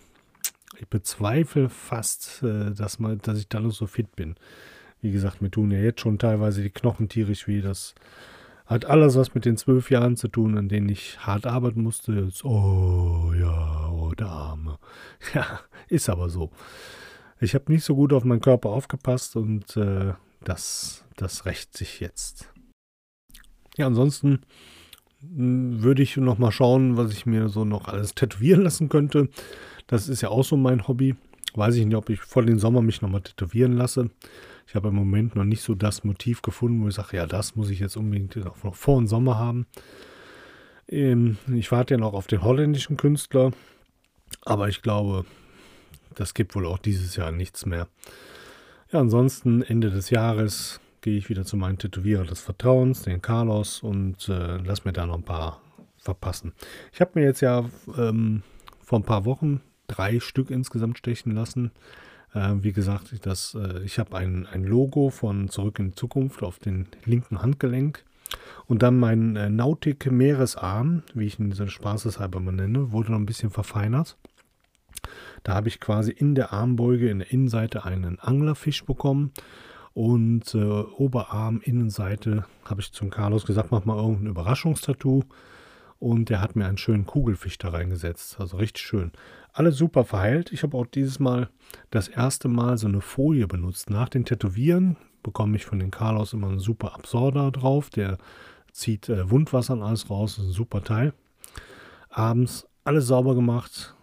ich bezweifle fast, äh, dass, man, dass ich dann noch so fit bin. Wie gesagt, mir tun ja jetzt schon teilweise die Knochen tierisch weh. Das hat alles was mit den zwölf Jahren zu tun, an denen ich hart arbeiten musste. Jetzt, oh ja, oh der Arme. *laughs* Ja, ist aber so. Ich habe nicht so gut auf meinen Körper aufgepasst und äh, das, das rächt sich jetzt. Ja, ansonsten hm, würde ich noch mal schauen, was ich mir so noch alles tätowieren lassen könnte. Das ist ja auch so mein Hobby. Weiß ich nicht, ob ich vor dem Sommer mich noch mal tätowieren lasse. Ich habe im Moment noch nicht so das Motiv gefunden, wo ich sage, ja, das muss ich jetzt unbedingt noch vor dem Sommer haben. Ähm, ich warte ja noch auf den holländischen Künstler, aber ich glaube, das gibt wohl auch dieses Jahr nichts mehr. Ja, ansonsten Ende des Jahres gehe ich wieder zu meinem Tätowierer des Vertrauens, den Carlos, und äh, lass mir da noch ein paar verpassen. Ich habe mir jetzt ja ähm, vor ein paar Wochen drei Stück insgesamt stechen lassen. Äh, wie gesagt, das, äh, ich habe ein, ein Logo von Zurück in die Zukunft auf den linken Handgelenk. Und dann mein äh, Nautic Meeresarm, wie ich ihn diese spaßeshalber mal nenne, wurde noch ein bisschen verfeinert. Da habe ich quasi in der Armbeuge, in der Innenseite einen Anglerfisch bekommen. Und äh, Oberarm, Innenseite habe ich zum Carlos gesagt, mach mal irgendein Überraschungstattoo. Und der hat mir einen schönen Kugelfisch da reingesetzt. Also richtig schön. Alles super verheilt. Ich habe auch dieses Mal das erste Mal so eine Folie benutzt. Nach den Tätowieren bekomme ich von den Carlos immer einen super Absorber drauf. Der zieht äh, Wundwasser und alles raus. Das ist ein super Teil. Abends alles sauber gemacht.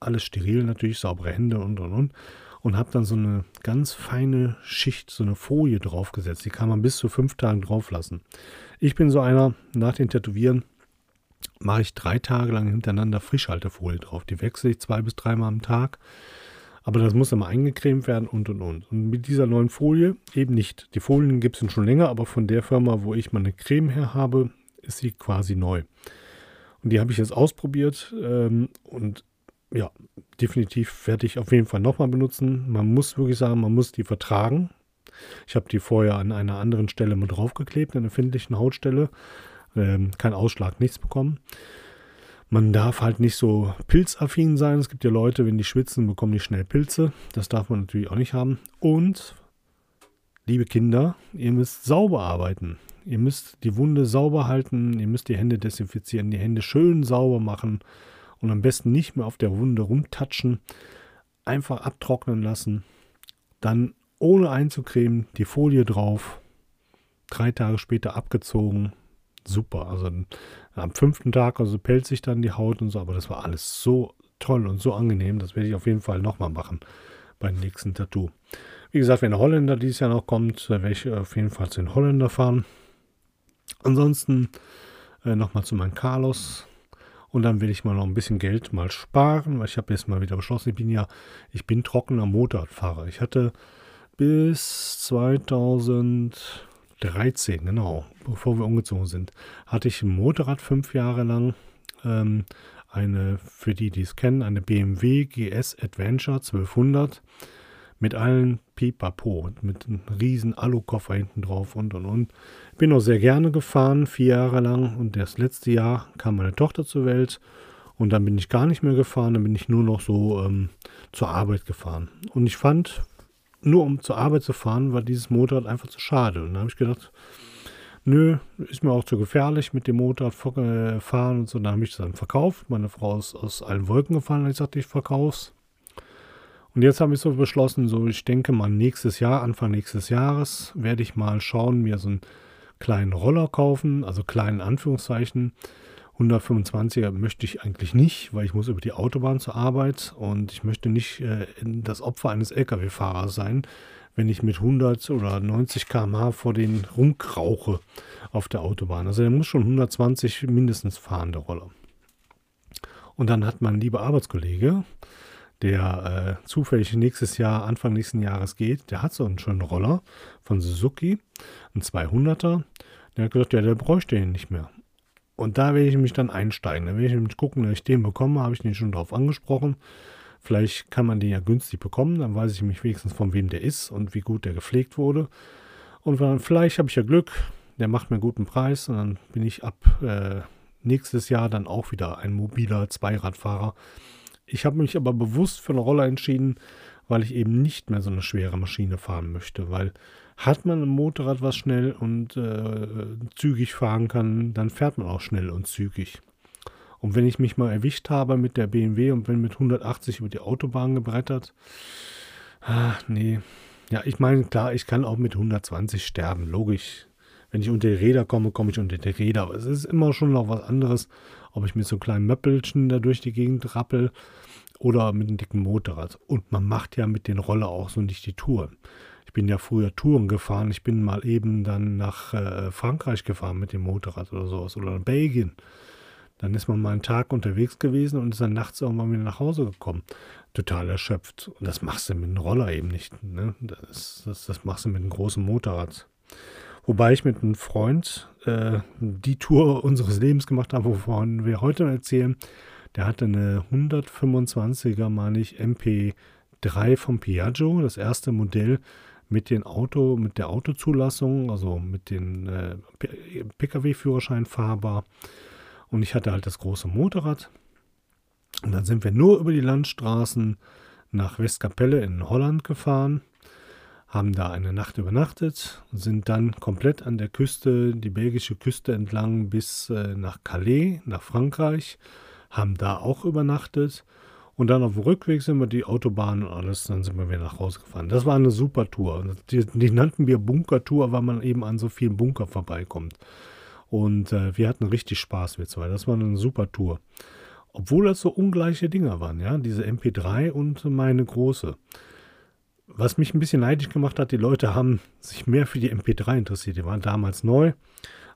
Alles steril natürlich, saubere Hände und und und. Und habe dann so eine ganz feine Schicht, so eine Folie draufgesetzt. Die kann man bis zu fünf Tagen drauf lassen. Ich bin so einer, nach den Tätowieren mache ich drei Tage lang hintereinander Frischhaltefolie drauf. Die wechsle ich zwei bis dreimal am Tag. Aber das muss immer eingecremt werden und und und. Und mit dieser neuen Folie eben nicht. Die Folien gibt es schon länger, aber von der Firma, wo ich meine Creme her habe, ist sie quasi neu. Und die habe ich jetzt ausprobiert ähm, und ja, definitiv werde ich auf jeden Fall nochmal benutzen. Man muss wirklich sagen, man muss die vertragen. Ich habe die vorher an einer anderen Stelle mal draufgeklebt, an der empfindlichen Hautstelle. Ähm, kein Ausschlag, nichts bekommen. Man darf halt nicht so pilzaffin sein. Es gibt ja Leute, wenn die schwitzen, bekommen die schnell Pilze. Das darf man natürlich auch nicht haben. Und, liebe Kinder, ihr müsst sauber arbeiten. Ihr müsst die Wunde sauber halten. Ihr müsst die Hände desinfizieren, die Hände schön sauber machen. Und am besten nicht mehr auf der Wunde rumtatschen. Einfach abtrocknen lassen. Dann ohne einzucremen, die Folie drauf. Drei Tage später abgezogen super. Also am fünften Tag, also pellt sich dann die Haut und so, aber das war alles so toll und so angenehm. Das werde ich auf jeden Fall nochmal machen beim nächsten Tattoo. Wie gesagt, wenn der Holländer dieses Jahr noch kommt, werde ich auf jeden Fall zu den Holländer fahren. Ansonsten äh, nochmal zu meinem Carlos. Und dann will ich mal noch ein bisschen Geld mal sparen, weil ich habe jetzt mal wieder beschlossen, ich bin ja, ich bin trockener Motorradfahrer. Ich hatte bis 2000 13, genau, bevor wir umgezogen sind, hatte ich ein Motorrad fünf Jahre lang. Ähm, eine, für die, die es kennen, eine BMW GS Adventure 1200 mit allen Pipapo, mit einem riesen Alukoffer hinten drauf und und und. Bin auch sehr gerne gefahren, vier Jahre lang und das letzte Jahr kam meine Tochter zur Welt und dann bin ich gar nicht mehr gefahren, dann bin ich nur noch so ähm, zur Arbeit gefahren. Und ich fand, nur um zur Arbeit zu fahren, war dieses Motorrad einfach zu schade. Und da habe ich gedacht, nö, ist mir auch zu gefährlich mit dem Motorrad fahren und so. Da habe ich es dann verkauft. Meine Frau ist aus allen Wolken gefallen und ich sagte, ich verkauf's. Und jetzt habe ich so beschlossen, so ich denke mal nächstes Jahr, Anfang nächstes Jahres, werde ich mal schauen, mir so einen kleinen Roller kaufen, also kleinen Anführungszeichen, 125er möchte ich eigentlich nicht, weil ich muss über die Autobahn zur Arbeit und ich möchte nicht äh, das Opfer eines Lkw-Fahrers sein, wenn ich mit 100 oder 90 km/h vor den rumkrauche auf der Autobahn. Also der muss schon 120 mindestens fahren, der Roller. Und dann hat mein lieber Arbeitskollege, der äh, zufällig nächstes Jahr, Anfang nächsten Jahres geht, der hat so einen schönen Roller von Suzuki, einen 200er. Der hat gesagt, ja, der bräuchte ihn nicht mehr. Und da werde ich mich dann einsteigen. Da werde ich nämlich gucken, dass ich den bekomme. Habe ich den schon drauf angesprochen. Vielleicht kann man den ja günstig bekommen. Dann weiß ich mich wenigstens, von wem der ist und wie gut der gepflegt wurde. Und vielleicht habe ich ja Glück. Der macht mir einen guten Preis. Und dann bin ich ab äh, nächstes Jahr dann auch wieder ein mobiler Zweiradfahrer. Ich habe mich aber bewusst für eine Rolle entschieden, weil ich eben nicht mehr so eine schwere Maschine fahren möchte. Weil hat man ein Motorrad, was schnell und äh, zügig fahren kann, dann fährt man auch schnell und zügig. Und wenn ich mich mal erwischt habe mit der BMW und bin mit 180 über die Autobahn gebrettert, ah, nee. Ja, ich meine, klar, ich kann auch mit 120 sterben, logisch. Wenn ich unter die Räder komme, komme ich unter die Räder. Aber es ist immer schon noch was anderes, ob ich mit so kleinen Möppelchen da durch die Gegend rappel oder mit einem dicken Motorrad. Und man macht ja mit den Roller auch so nicht die Touren. Ich bin ja früher Touren gefahren. Ich bin mal eben dann nach äh, Frankreich gefahren mit dem Motorrad oder sowas oder Belgien. Dann ist man mal einen Tag unterwegs gewesen und ist dann nachts irgendwann wieder nach Hause gekommen. Total erschöpft. Und das machst du mit einem Roller eben nicht. Ne? Das, das, das machst du mit einem großen Motorrad. Wobei ich mit einem Freund äh, die Tour unseres Lebens gemacht habe, wovon wir heute erzählen. Der hatte eine 125er, meine ich, MP3 vom Piaggio, das erste Modell mit dem Auto, mit der Autozulassung, also mit dem äh, Pkw-Führerschein fahrbar. Und ich hatte halt das große Motorrad. Und dann sind wir nur über die Landstraßen nach Westkapelle in Holland gefahren haben da eine Nacht übernachtet, sind dann komplett an der Küste, die belgische Küste entlang bis äh, nach Calais, nach Frankreich, haben da auch übernachtet und dann auf dem Rückweg sind wir die Autobahn und alles, dann sind wir wieder nach Hause gefahren. Das war eine super Tour. Die, die nannten wir Bunkertour, weil man eben an so vielen Bunker vorbeikommt. Und äh, wir hatten richtig Spaß, wir zwei. Das war eine super Tour. Obwohl das so ungleiche Dinger waren, ja, diese MP3 und meine große. Was mich ein bisschen neidisch gemacht hat, die Leute haben sich mehr für die MP3 interessiert. Die waren damals neu,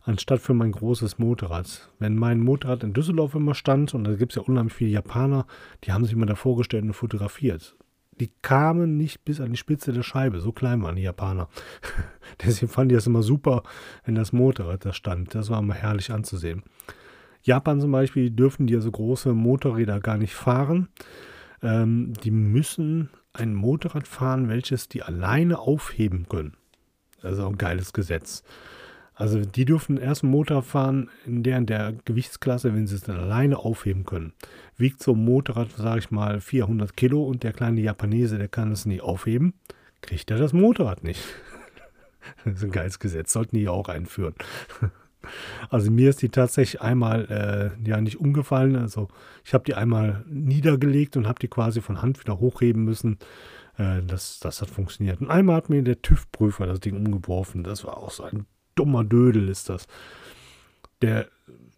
anstatt für mein großes Motorrad. Wenn mein Motorrad in Düsseldorf immer stand, und da gibt es ja unheimlich viele Japaner, die haben sich immer davor gestellt und fotografiert. Die kamen nicht bis an die Spitze der Scheibe, so klein waren die Japaner. *laughs* Deswegen fanden die das immer super, wenn das Motorrad da stand. Das war immer herrlich anzusehen. Japan zum Beispiel dürfen die ja so große Motorräder gar nicht fahren. Ähm, die müssen ein Motorrad fahren, welches die alleine aufheben können. Das ist auch ein geiles Gesetz. Also die dürfen erst einen Motor fahren in der, in der Gewichtsklasse, wenn sie es dann alleine aufheben können. Wiegt so ein Motorrad, sage ich mal, 400 Kilo und der kleine Japanese, der kann es nie aufheben, kriegt er das Motorrad nicht. *laughs* Das ist ein geiles Gesetz, sollten die auch einführen. *laughs* Also mir ist die tatsächlich einmal äh, ja nicht umgefallen. Also ich habe die einmal niedergelegt und habe die quasi von Hand wieder hochheben müssen. Äh, das, das hat funktioniert. Und einmal hat mir der TÜV-Prüfer das Ding umgeworfen. Das war auch so ein dummer Dödel ist das. Der,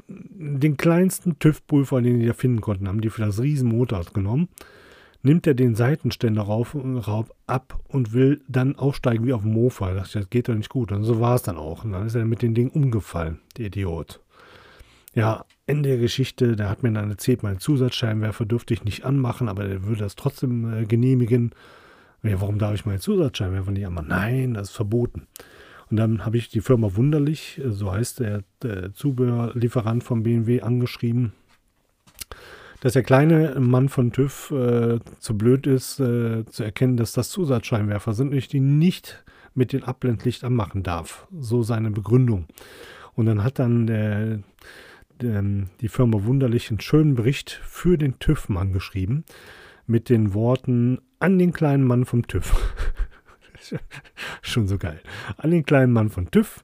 den kleinsten TÜV-Prüfer, den die da finden konnten, haben die für das Riesenmotorrad genommen nimmt er den Seitenständer rauf, rauf ab und will dann aufsteigen wie auf dem Mofa. Da dachte ich, das geht doch nicht gut. Und so war es dann auch. Und dann ist er mit dem Ding umgefallen, der Idiot. Ja, Ende der Geschichte, da hat mir dann erzählt, mein Zusatzscheinwerfer dürfte ich nicht anmachen, aber er würde das trotzdem äh, genehmigen. Ja, warum darf ich meinen Zusatzscheinwerfer nicht anmachen? Nein, das ist verboten. Und dann habe ich die Firma Wunderlich, äh, so heißt der, der Zubehörlieferant von BMW, angeschrieben dass der kleine Mann von TÜV äh, zu blöd ist, äh, zu erkennen, dass das Zusatzscheinwerfer sind und ich die nicht mit dem Abblendlicht anmachen darf. So seine Begründung. Und dann hat dann der, der, die Firma Wunderlich einen schönen Bericht für den TÜV-Mann geschrieben mit den Worten an den kleinen Mann vom TÜV. *laughs* *laughs* Schon so geil. An den kleinen Mann von TÜV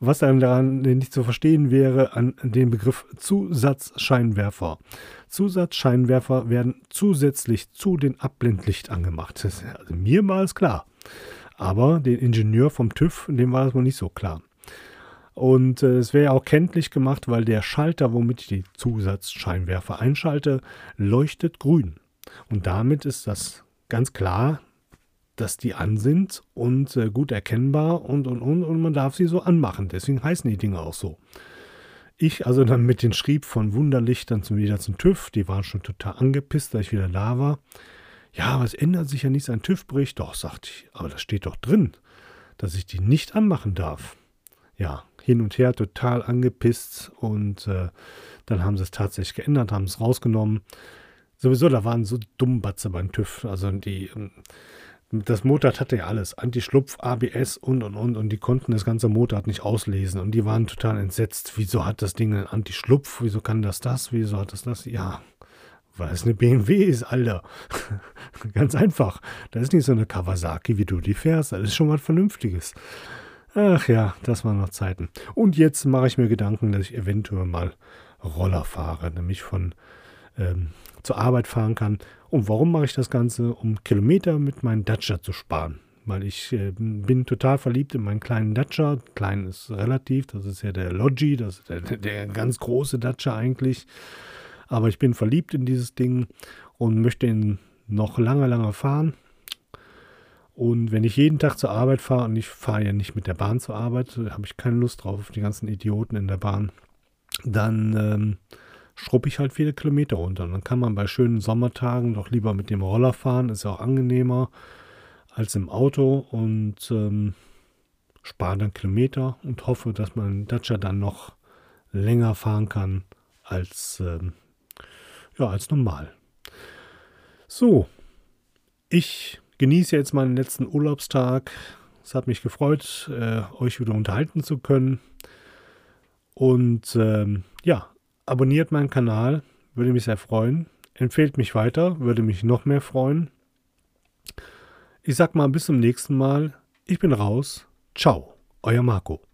was dann daran nicht zu verstehen wäre, an den Begriff Zusatzscheinwerfer. Zusatzscheinwerfer werden zusätzlich zu den Abblendlicht angemacht. Das ist also mir mal ist klar. Aber den Ingenieur vom TÜV, dem war das wohl nicht so klar. Und äh, es wäre ja auch kenntlich gemacht, weil der Schalter, womit ich die Zusatzscheinwerfer einschalte, leuchtet grün. Und damit ist das ganz klar dass die an sind und äh, gut erkennbar und, und, und, und man darf sie so anmachen. Deswegen heißen die Dinge auch so. Ich also dann mit den Schrieb von Wunderlicht dann wieder zum TÜV. Die waren schon total angepisst, dass ich wieder da war. Ja, aber es ändert sich ja nichts an TÜV-Bericht. Doch, sagte ich, aber das steht doch drin, dass ich die nicht anmachen darf. Ja, hin und her total angepisst und äh, dann haben sie es tatsächlich geändert, haben es rausgenommen. Sowieso, da waren so Dummbatze beim TÜV. Also die, ähm, das Motorrad hatte ja alles. Anti-Schlupf, ABS und und und. Und die konnten das ganze Motorrad nicht auslesen. Und die waren total entsetzt. Wieso hat das Ding einen Anti-Schlupf? Wieso kann das das? Wieso hat das das? Ja, weil es eine BMW ist, Alter. *laughs* Ganz einfach. Das ist nicht so eine Kawasaki, wie du die fährst. Das ist schon was Vernünftiges. Ach ja, das waren noch Zeiten. Und jetzt mache ich mir Gedanken, dass ich eventuell mal Roller fahre. Nämlich von ähm, zur Arbeit fahren kann. Und warum mache ich das Ganze? Um Kilometer mit meinem Dacia zu sparen. Weil ich äh, bin total verliebt in meinen kleinen Dacia. Klein ist relativ, das ist ja der Logi, das ist der, der ganz große Dacia eigentlich. Aber ich bin verliebt in dieses Ding und möchte ihn noch lange, lange fahren. Und wenn ich jeden Tag zur Arbeit fahre und ich fahre ja nicht mit der Bahn zur Arbeit, habe ich keine Lust drauf auf die ganzen Idioten in der Bahn, dann ähm, schruppe ich halt viele Kilometer runter. dann kann man bei schönen Sommertagen doch lieber mit dem Roller fahren, ist ja auch angenehmer als im Auto und ähm, spare dann Kilometer und hoffe, dass mein Dacia dann noch länger fahren kann als, ähm, ja, als normal. So, ich genieße jetzt meinen letzten Urlaubstag. Es hat mich gefreut, äh, euch wieder unterhalten zu können. Und ähm, ja, abonniert meinen Kanal, würde mich sehr freuen. Empfehlt mich weiter, würde mich noch mehr freuen. Ich sag mal bis zum nächsten Mal. Ich bin raus. Ciao, euer Marco.